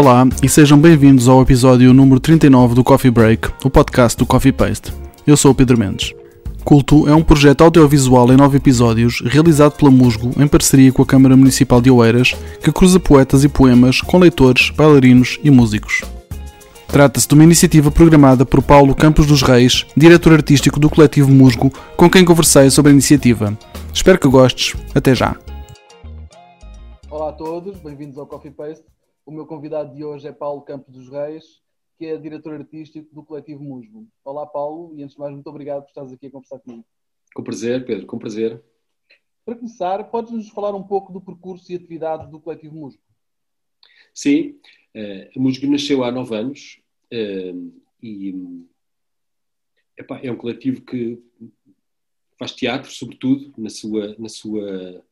Olá e sejam bem-vindos ao episódio número 39 do Coffee Break, o podcast do Coffee Paste. Eu sou o Pedro Mendes. Culto é um projeto audiovisual em nove episódios, realizado pela Musgo em parceria com a Câmara Municipal de Oeiras, que cruza poetas e poemas com leitores, bailarinos e músicos. Trata-se de uma iniciativa programada por Paulo Campos dos Reis, diretor artístico do coletivo Musgo, com quem conversei sobre a iniciativa. Espero que gostes. Até já. Olá a todos, bem-vindos ao Coffee Paste. O meu convidado de hoje é Paulo Campos dos Reis, que é diretor artístico do coletivo Musgo. Olá, Paulo, e antes de mais, muito obrigado por estares aqui a conversar comigo. Com prazer, Pedro, com prazer. Para começar, podes-nos falar um pouco do percurso e atividade do coletivo Musgo? Sim, uh, a Musgo nasceu há nove anos uh, e epá, é um coletivo que faz teatro, sobretudo, na sua, na sua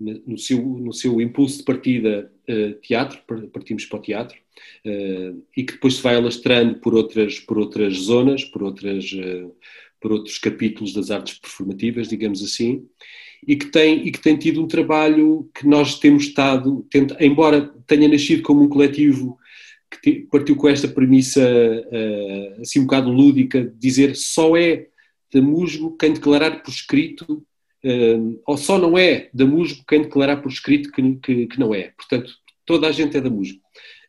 no seu, no seu impulso de partida uh, teatro, partimos para o teatro, uh, e que depois se vai alastrando por outras, por outras zonas, por, outras, uh, por outros capítulos das artes performativas, digamos assim, e que, tem, e que tem tido um trabalho que nós temos estado, embora tenha nascido como um coletivo que partiu com esta premissa assim um bocado lúdica, de dizer só é da musgo quem declarar por escrito ou só não é da Musgo quem declarar por escrito que, que, que não é. Portanto, toda a gente é da Musgo.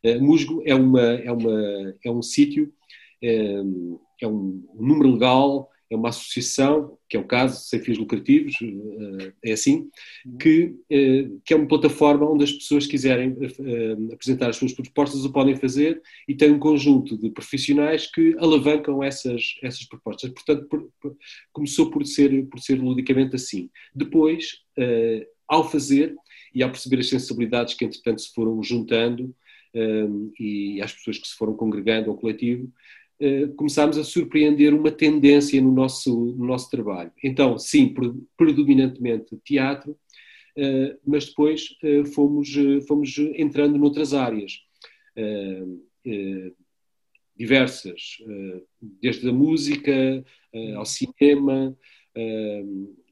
Uh, Musgo é, uma, é, uma, é um sítio, é um número legal, é uma associação, que é o caso, sem fins lucrativos, eh, é assim, que, eh, que é uma plataforma onde as pessoas quiserem eh, apresentar as suas propostas o podem fazer e tem um conjunto de profissionais que alavancam essas, essas propostas. Portanto, por, por, começou por ser, por ser ludicamente assim. Depois, ao fazer e ao perceber as sensibilidades que entretanto se foram juntando e as pessoas que se foram congregando ao coletivo, começámos a surpreender uma tendência no nosso, no nosso trabalho. Então, sim, predominantemente teatro, eh, mas depois eh, fomos, fomos entrando noutras áreas diversas, desde a música ao cinema,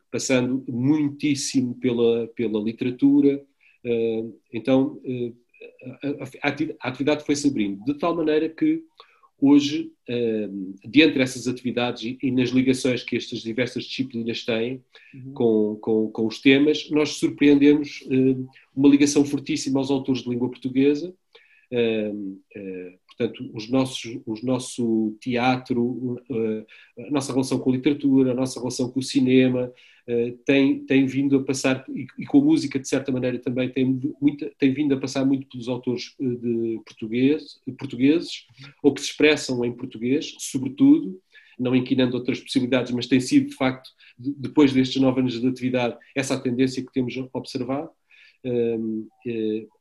passando muitíssimo pela, pela literatura. Então, a atividade foi se abrindo, de tal maneira que hoje, uh, dentre essas atividades e, nas ligações que estas diversas disciplinas têm uhum. com, com, com, os temas, nós surpreendemos uh, uma ligação fortíssima aos autores de língua portuguesa. Portanto, os nossos, os nosso teatro, a nossa relação com a literatura, a nossa relação com o cinema, eh, tem, tem vindo a passar, e, com a música de certa maneira também, tem, muita, tem vindo a passar muito pelos autores eh, de português, portugueses, ou que se expressam em português, sobretudo, não inquinando outras possibilidades, mas tem sido, de facto, de, depois destes nove anos de atividade, essa a tendência que temos observado,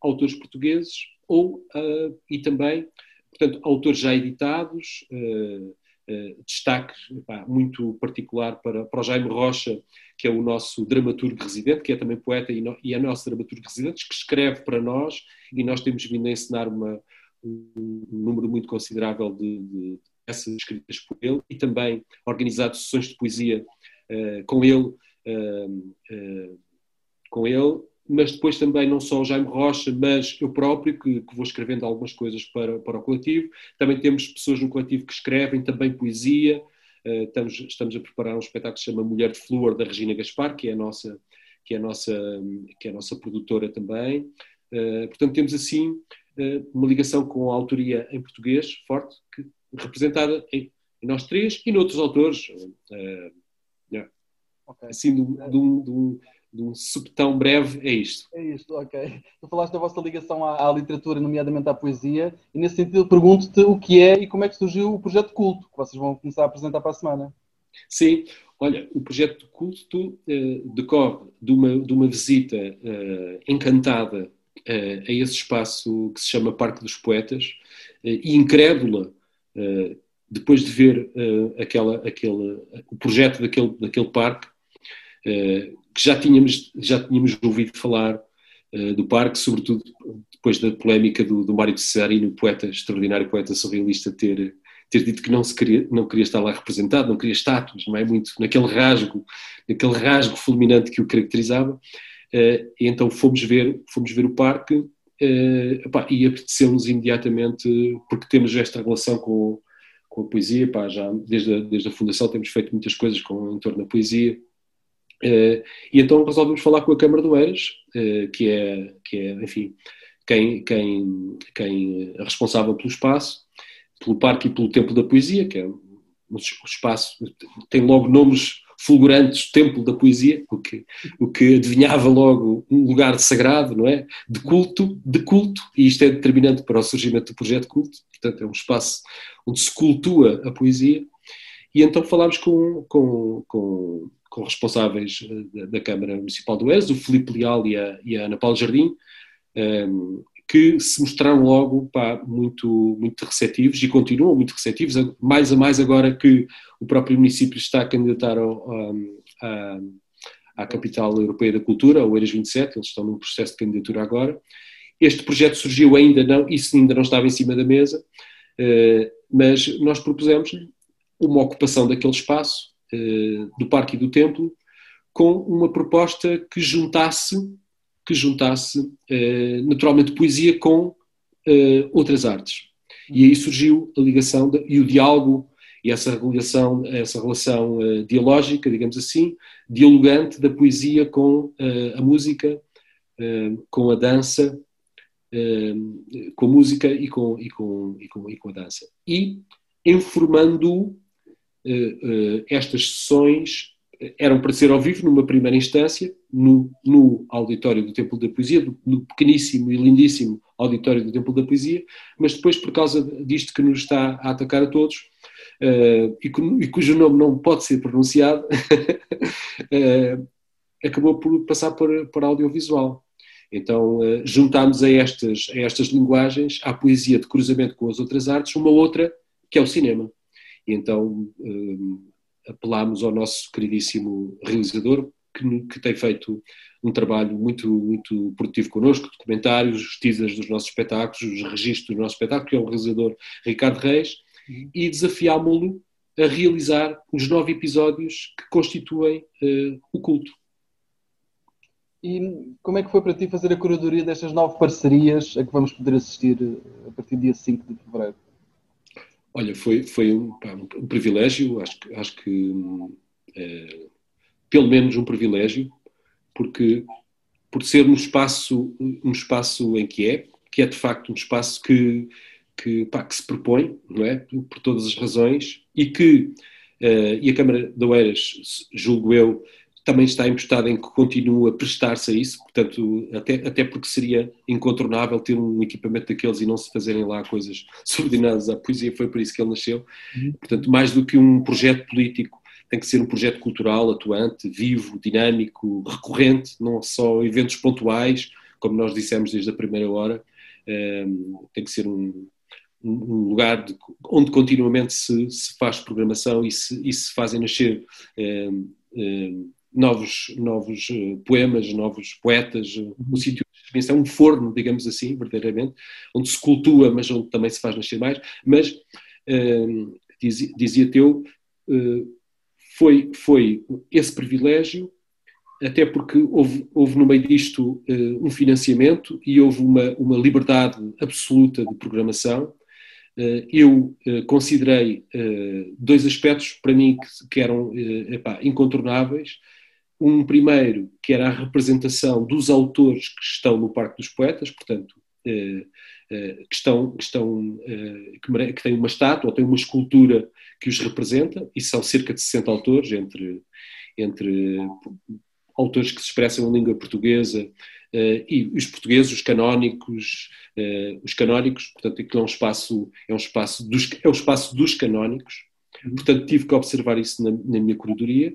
autores portugueses, ou, e também, portanto, autores já editados, destaque pá, muito particular para, para o Jaime Rocha, que é o nosso dramaturgo residente, que é também poeta e, no, e é nosso dramaturgo residente, que escreve para nós e nós temos vindo a ensinar uma, um número muito considerável de, de peças escritas por ele e também organizado sessões de poesia uh, com ele, uh, uh, com ele, mas depois também não só o Jaime Rocha, mas eu próprio, que, que, vou escrevendo algumas coisas para, para o coletivo. Também temos pessoas no coletivo que escrevem também poesia, eh, estamos, estamos a preparar um espetáculo que se chama Mulher de Flor, da Regina Gaspar, que é a nossa, que é a nossa, que é a nossa produtora também. Eh, portanto, temos assim eh, uma ligação com a autoria em português forte, que, representada em, em nós três e noutros autores. Yeah. Okay. Assim, de, de, de, um, de um subtão breve, é isto. É isto, ok. Tu falaste da vossa ligação à, à, literatura, nomeadamente à poesia, e nesse sentido pergunto-te o que é e como é que surgiu o projeto Culto, que vocês vão começar a apresentar para a semana. Sim, olha, o projeto Culto uh, decorre de uma, de uma visita uh, encantada uh, a esse espaço que se chama Parque dos Poetas, e incrédula, depois de ver aquela, aquele, o projeto daquele, daquele parque, que já tínhamos, já tínhamos ouvido falar uh, do parque, sobretudo depois da polémica do, do Mário Cesarino, poeta extraordinário, poeta surrealista, ter, ter dito que não, se queria, não queria estar lá representado, não queria estátuas, não é muito naquele rasgo, naquele rasgo fulminante que o caracterizava. Uh, e então fomos ver, fomos ver o parque epá, e apeteceu-nos imediatamente, porque temos esta relação com, com a poesia, já desde a, desde a Fundação temos feito muitas coisas com, em torno da poesia, Uh, e então resolvemos falar com a Câmara do Eiras, uh, que, é, que é, enfim, quem, quem, quem é responsável pelo espaço, pelo Parque e pelo Templo da Poesia, que é um espaço, tem logo nomes fulgurantes, Templo da Poesia, o que, o que adivinhava logo um lugar sagrado, não é? De culto, de culto, e isto é determinante para o surgimento do projeto Culto, portanto é um espaço onde se cultua a poesia, e então falámos com, com, com com responsáveis eh, da, da, Câmara Municipal do ES, o Filipe Leal e a, e a Ana Paula Jardim, um, ehm, que se mostraram logo pá, muito, muito receptivos e continuam muito receptivos, mais a mais agora que o próprio município está a candidatar ao, a, à Capital Europeia da Cultura, o ERAS 27, eles estão num processo de candidatura agora. Este projeto surgiu ainda não, isso ainda não estava em cima da mesa, uh, mas nós propusemos uma ocupação daquele espaço eh, do Parque e do Templo com uma proposta que juntasse, que juntasse eh, naturalmente poesia com eh, outras artes. E aí surgiu a ligação e o diálogo e essa relação, essa relação dialógica, digamos assim, dialogante da poesia com a música, com a dança, com a música e com, e com, e com, e com a dança. E informando estas sessões eram para ser ao vivo numa primeira instância, no, no auditório do Templo da Poesia, no pequeníssimo e lindíssimo auditório do Templo da Poesia, mas depois, por causa disto que nos está a atacar a todos, uh, e, e, cujo nome não pode ser pronunciado, uh, acabou por passar por, por audiovisual. Então, uh, juntámos a estas, a estas linguagens, à poesia de cruzamento com as outras artes, uma outra, que é o cinema. E então um, apelámos ao nosso queridíssimo realizador, que, que, tem feito um trabalho muito, muito produtivo connosco, documentários, os teasers dos nossos espetáculos, os registros dos nossos espetáculos, que é o realizador Ricardo Reis, uhum. e desafiámo-lo a realizar os nove episódios que constituem uh, o culto. E como é que foi para ti fazer a curadoria destas nove parcerias a que vamos poder assistir eh, a partir do dia 5 de fevereiro? Olha, foi, foi um, pá, um, privilégio, acho, acho que é, pelo menos um privilégio, porque por ser um espaço, um espaço em que é, que é de facto um espaço que, que, pá, que se propõe, não é? Por todas as razões, e que, uh, e a Câmara de Oeiras, julgo eu, também está emprestada em que continua a prestar-se a isso, portanto, até, até porque seria incontornável ter um equipamento daqueles e não se fazerem lá coisas subordinadas à poesia, foi por isso que ele nasceu. Uhum. Portanto, mais do que um projeto político, tem que ser um projeto cultural, atuante, vivo, dinâmico, recorrente, não só eventos pontuais, como nós dissemos desde a primeira hora, um, ehm, tem que ser um, um lugar de, onde continuamente se, se, faz programação e se, e se fazem nascer um, ehm, ehm, novos, novos eh, poemas, novos poetas, eh, um sítio de é um forno, digamos assim, verdadeiramente, onde se cultua, mas onde também se faz nascer mais. Mas, uh, dizia, dizia Teu, uh, foi, foi esse privilégio, até porque houve, houve no meio disto um financiamento e houve uma, uma liberdade absoluta de programação. eu considerei dois aspectos para mim que, que eram epá, incontornáveis um primeiro, que era a representação dos autores que estão no Parque dos Poetas, portanto, eh, eh, que, estão, que, estão, eh, que, têm uma estátua ou têm uma escultura que os representa, e são cerca de 60 autores, entre, entre autores que se expressam em língua portuguesa e os portugueses, os canónicos, os canónicos, portanto, aquilo é um espaço, é um espaço dos, é o espaço dos canónicos, uhum. portanto, tive que observar isso na, na minha curadoria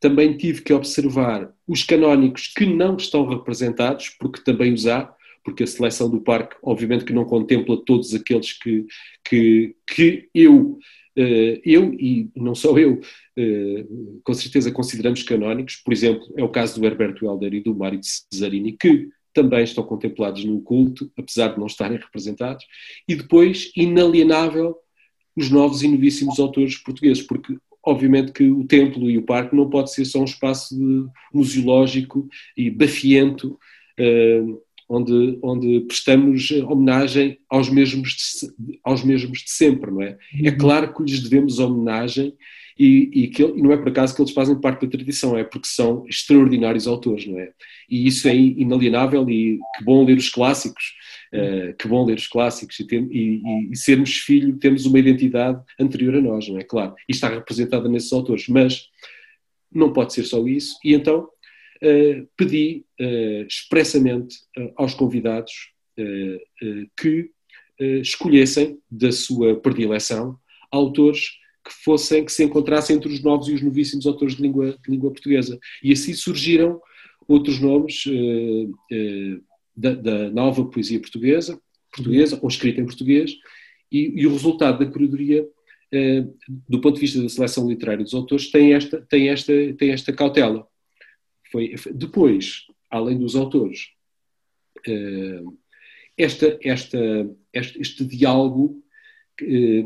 também tive que observar os canónicos que não estão representados, porque também os há, porque a seleção do parque, obviamente, que não contempla todos aqueles que, que, que eu, uh, eu e não só eu, uh, com certeza consideramos canónicos. Por exemplo, é o caso do Herberto Helder e do Mário de Cesarini, que também estão contemplados no culto, apesar de não estarem representados. E depois, inalienável, os novos e novíssimos autores portugueses, porque obviamente que o templo e o parque não pode ser só um espaço museológico e bafiento, uh, onde, onde prestamos homenagem aos mesmos, de, aos mesmos de sempre, não é? É uhum. claro que lhes devemos homenagem e, e, que, e não é por acaso que eles fazem parte da tradição, é porque são extraordinários autores, não é? E isso é inalienável e que bom ler os clássicos, uh, que bom ler os clássicos e, ter, e, e, sermos filho, temos uma identidade anterior a nós, não é? Claro, e está representada nesses autores, mas não pode ser só isso, e então uh, pedi uh, expressamente aos convidados que escolhessem da sua predileção autores que fossem, que se encontrassem entre os novos e os novíssimos autores de língua, de língua portuguesa. E assim surgiram outros nomes da, da, nova poesia portuguesa, portuguesa ou escrita em português, e, e o resultado da curadoria, uh, do ponto de vista da seleção literária dos autores, tem esta, tem esta, tem esta cautela. Foi, depois, além dos autores, esta, esta, este, este diálogo eh,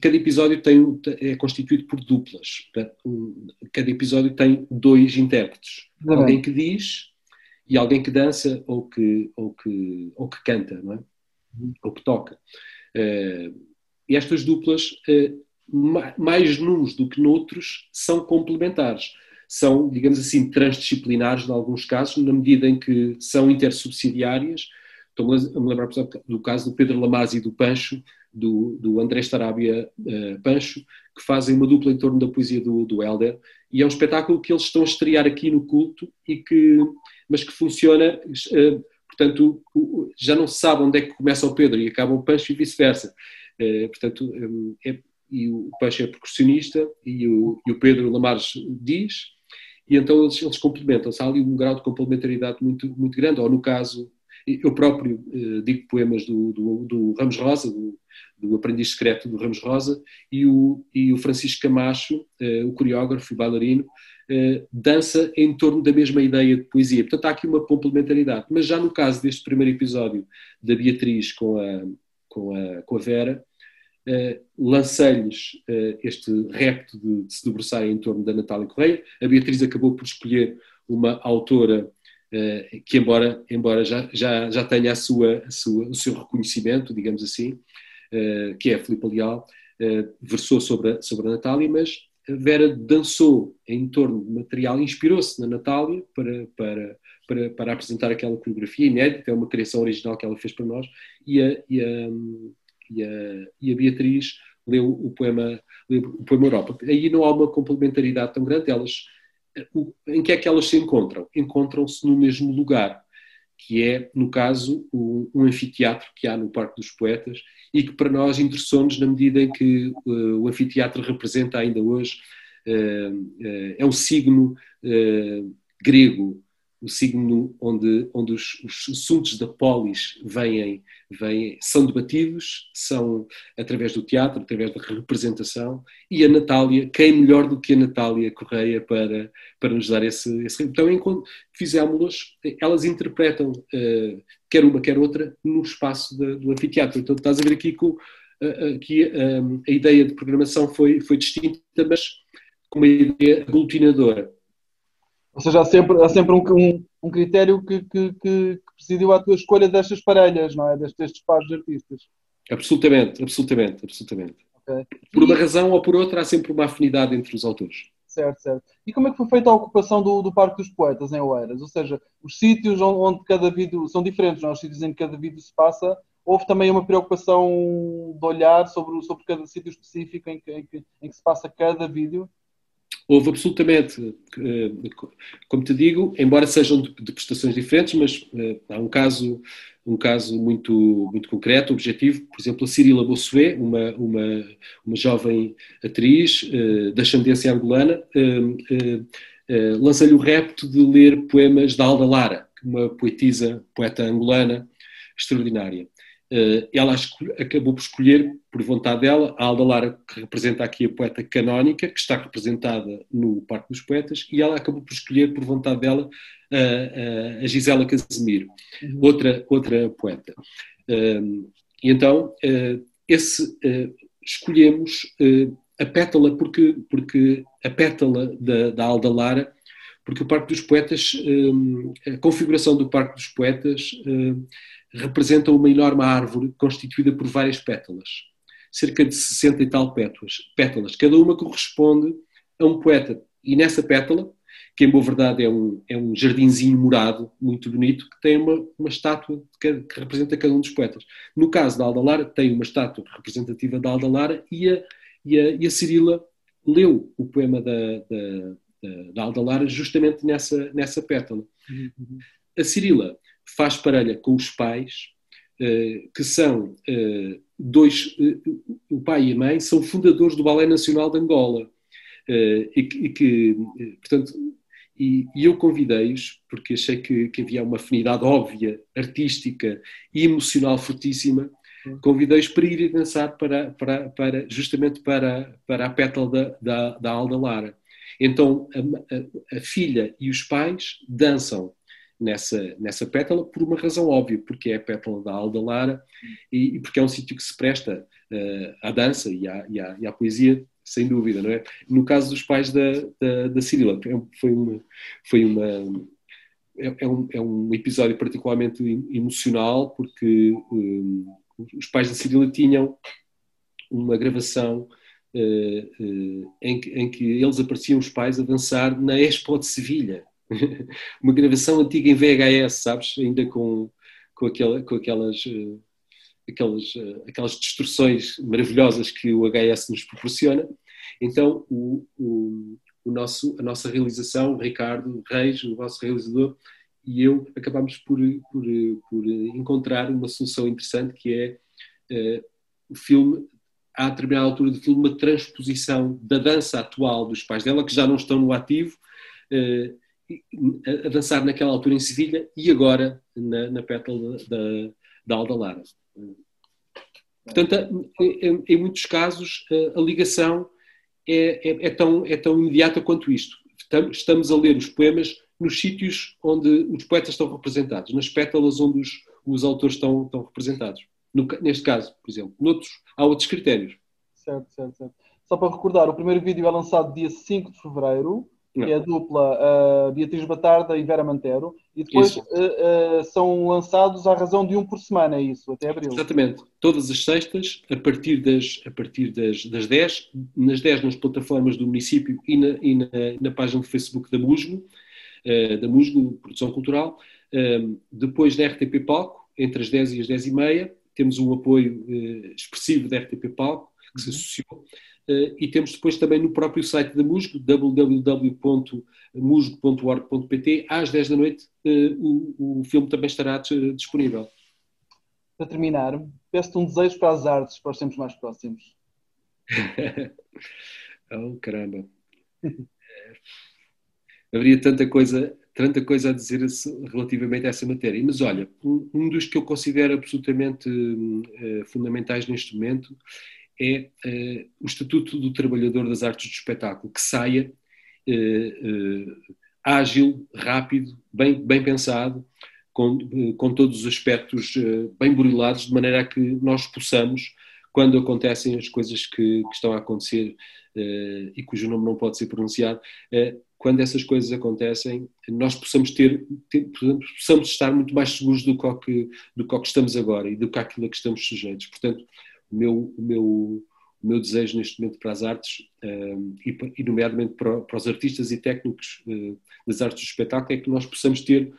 cada episódio tem, é constituído por duplas. Cada episódio tem dois intérpretes. Alguém que diz e alguém que dança ou que, ou que, ou que canta, não é? Uhum. ou que toca. Eh, e estas duplas, eh, mais nuns do que noutros, são complementares. São, digamos assim, transdisciplinares em alguns casos, na medida em que são intersubsidiárias. Estou-me a me lembrar, por exemplo, do caso do Pedro Lamazzi e do Pancho, do, do André Starabia uh, Pancho, que fazem uma dupla em torno da poesia do, do Helder, e é um espetáculo que eles estão a estrear aqui no culto, e que, mas que funciona, uh, portanto, já não se sabe onde é que começa o Pedro e acaba o Pancho e vice-versa. Uh, portanto, um, é, e o Pancho é percussionista e o, e o Pedro Lamares diz, e então eles, eles complementam-se. Há ali um grau de complementaridade muito, muito grande, ou no caso, eu próprio uh, digo poemas do, do, do Ramos Rosa, do, do Aprendiz Secreto do Ramos Rosa, e o, e o Francisco Camacho, uh, o coreógrafo, o bailarino, uh, dança em torno da mesma ideia de poesia. Portanto, há aqui uma complementaridade. Mas já no caso deste primeiro episódio da Beatriz com a, com a, com a Vera, uh, lancei-lhes uh, este repto de, de se debruçarem em torno da Natália Correia. A Beatriz acabou por escolher uma autora que, embora, embora já, já, já tenha a sua, a sua, o seu reconhecimento, digamos assim, uh, que é a Filipe Leal, uh, versou sobre a, sobre a Natália, mas Vera dançou em torno de material, inspirou-se na Natália para, para, para, para, apresentar aquela coreografia. Inédita, é uma criação original que ela fez para nós, e a, e a, e a, e a Beatriz leu o poema, leu o poema Europa. Aí não há uma complementaridade tão grande, elas, em que é que elas se encontram? Encontram-se no mesmo lugar, que é, no caso, um, anfiteatro que há no Parque dos Poetas e que para nós interessou-nos na medida em que uh, o anfiteatro representa ainda hoje, uh, uh, é um signo grego, o signo onde, onde os, os, assuntos da polis vêm, vêm, são debatidos, são através do teatro, através da representação, e a Natália, quem melhor do que a Natália Correia para, para nos dar esse, esse então enquanto fizemos-las, elas interpretam quer uma, quer outra, no espaço de, do anfiteatro. Então estás a ver aqui que aqui um, a ideia de programação foi, foi distinta, mas com uma ideia aglutinadora. Ou seja, há sempre, há sempre um, um, um critério que, que, que, presidiu à tua escolha destas parelhas, não é? Destes, destes pares de artistas. Absolutamente, absolutamente, absolutamente. Okay. Por uma razão ou por outra, há sempre uma afinidade entre os autores. Certo, certo. E como é que foi feita a ocupação do, do Parque dos Poetas em Oeiras? Ou seja, os sítios onde cada vídeo são diferentes, não? É? os sítios em que cada vídeo se passa. Houve também uma preocupação de olhar sobre, sobre cada sítio específico em que, em que, em que se passa cada vídeo? Houve absolutamente, eh, como te digo, embora sejam de, prestações diferentes, mas eh, há um caso, um caso muito, muito concreto, objetivo, por exemplo, a Cirila Bossuet, uma, uma, uma jovem atriz uh, da ascendência angolana, lança-lhe o repto de ler poemas da Alda Lara, uma poetisa, poeta angolana extraordinária. Eh, ela acabou por escolher, por vontade dela, a Alda Lara, que representa aqui a poeta canónica, que está representada no Parque dos Poetas, e ela acabou por escolher, por vontade dela, a, a Gisela Casemiro, uhum. outra, outra poeta. Ehm, e então, eh, esse, eh, escolhemos a pétala, porque, porque a pétala da, da Alda Lara porque o Parque dos Poetas, a configuração do Parque dos Poetas representa uma enorme árvore constituída por várias pétalas, cerca de 60 e tal pétalas, pétalas cada uma corresponde a um poeta. E nessa pétala, que em boa verdade é um, é um jardinzinho morado, muito bonito, que tem uma, uma estátua que, que, representa cada um dos poetas. No caso da Alda Lara, tem uma estátua representativa da Alda Lara e a, e a, e a Cirila leu o poema da, da, da, da Alda Lara justamente nessa, nessa pétala. Uhum. A Cirila faz parelha com os pais, uh, que são uh, dois, uh, o pai e a mãe, são fundadores do Balé Nacional de Angola. E que, e, que, portanto, e, e eu convidei-os, porque achei que, que, havia uma afinidade óbvia, artística e emocional fortíssima, convidei-os para irem dançar para, para, para, justamente para, para a pétala da, da, da Alda Lara. Então a, a, a, filha e os pais dançam nessa, nessa pétala por uma razão óbvia, porque é a pétala da Alda Lara e, e porque é um sítio que se presta uh, à dança e à, e, à, e à, poesia, sem dúvida, não é? No caso dos pais da, da, da Cirila, é foi uma, foi uma é, é, um, é um episódio particularmente emocional porque um, os pais da Cirila tinham uma gravação uh, uh, em, que, em, que, eles apareciam os pais a dançar na Expo de Sevilha uma gravação antiga em VHS, sabes? Ainda com, com, aquela, com aquelas, uh, aquelas, uh, aquelas distorções maravilhosas que o HS nos proporciona. Então, o, o, o nosso, a nossa realização, o Ricardo Reis, o nosso realizador, e eu acabamos por, por, por encontrar uma solução interessante que é uh, o filme, a determinada altura do filme, uma transposição da dança atual dos pais dela, que já não estão no ativo, uh, a dançar naquela altura em Sevilha e agora na, na pétala da, da Alda Lara. Portanto, em, em muitos casos, a ligação é, é, é, tão, é tão imediata quanto isto. Estamos a ler os poemas nos sítios onde os poetas estão representados, nas pétalas onde os, os autores estão, estão representados. No, neste caso, por exemplo. Noutros, há outros critérios. Certo, certo, certo. Só para recordar, o primeiro vídeo é lançado dia 5 de fevereiro que é a dupla uh, Beatriz Batarda e Vera Mantero, e depois uh, uh, são lançados à razão de um por semana, é isso, até abril. Exatamente, todas as sextas, a partir das, a partir das, das 10, nas 10 nas plataformas do município e na, e na, na página do Facebook da Musgo, da Musgo Produção Cultural, depois da RTP Palco, entre as 10 e as 10 e meia, temos um apoio expressivo da RTP Palco, que uhum. se associou, Uh, e temos depois também no próprio site da Musgo, www.musgo.org.pt, às 10 da noite, uh, o, o, filme também estará disponível. Para terminar, peço-te um desejo para as artes, para os tempos mais próximos. oh, caramba. Haveria tanta coisa, tanta coisa a dizer relativamente a essa matéria. Mas olha, um, dos que eu considero absolutamente uh, fundamentais neste momento é uh, o Estatuto do Trabalhador das Artes do Espetáculo, que saia uh, ágil, rápido, bem, bem pensado, com, com todos os aspectos bem burilados, de maneira a que nós possamos, quando acontecem as coisas que, que estão a acontecer e cujo nome não pode ser pronunciado, quando essas coisas acontecem, nós possamos ter, ter, possamos estar muito mais seguros do que, do que estamos agora e do que aquilo a que estamos sujeitos. Portanto, o meu, o meu, o meu desejo neste momento para as artes, um, e, e, nomeadamente para, para, os artistas e técnicos uh, das artes do espetáculo, é que nós possamos ter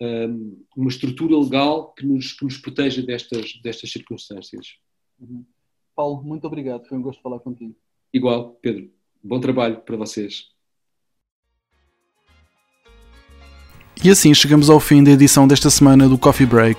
um, uma estrutura legal que nos, que nos proteja destas, destas circunstâncias. Uhum. Paulo, muito obrigado, foi um gosto falar contigo. Igual, Pedro. Bom trabalho para vocês. E assim chegamos ao fim da edição desta semana do Coffee Break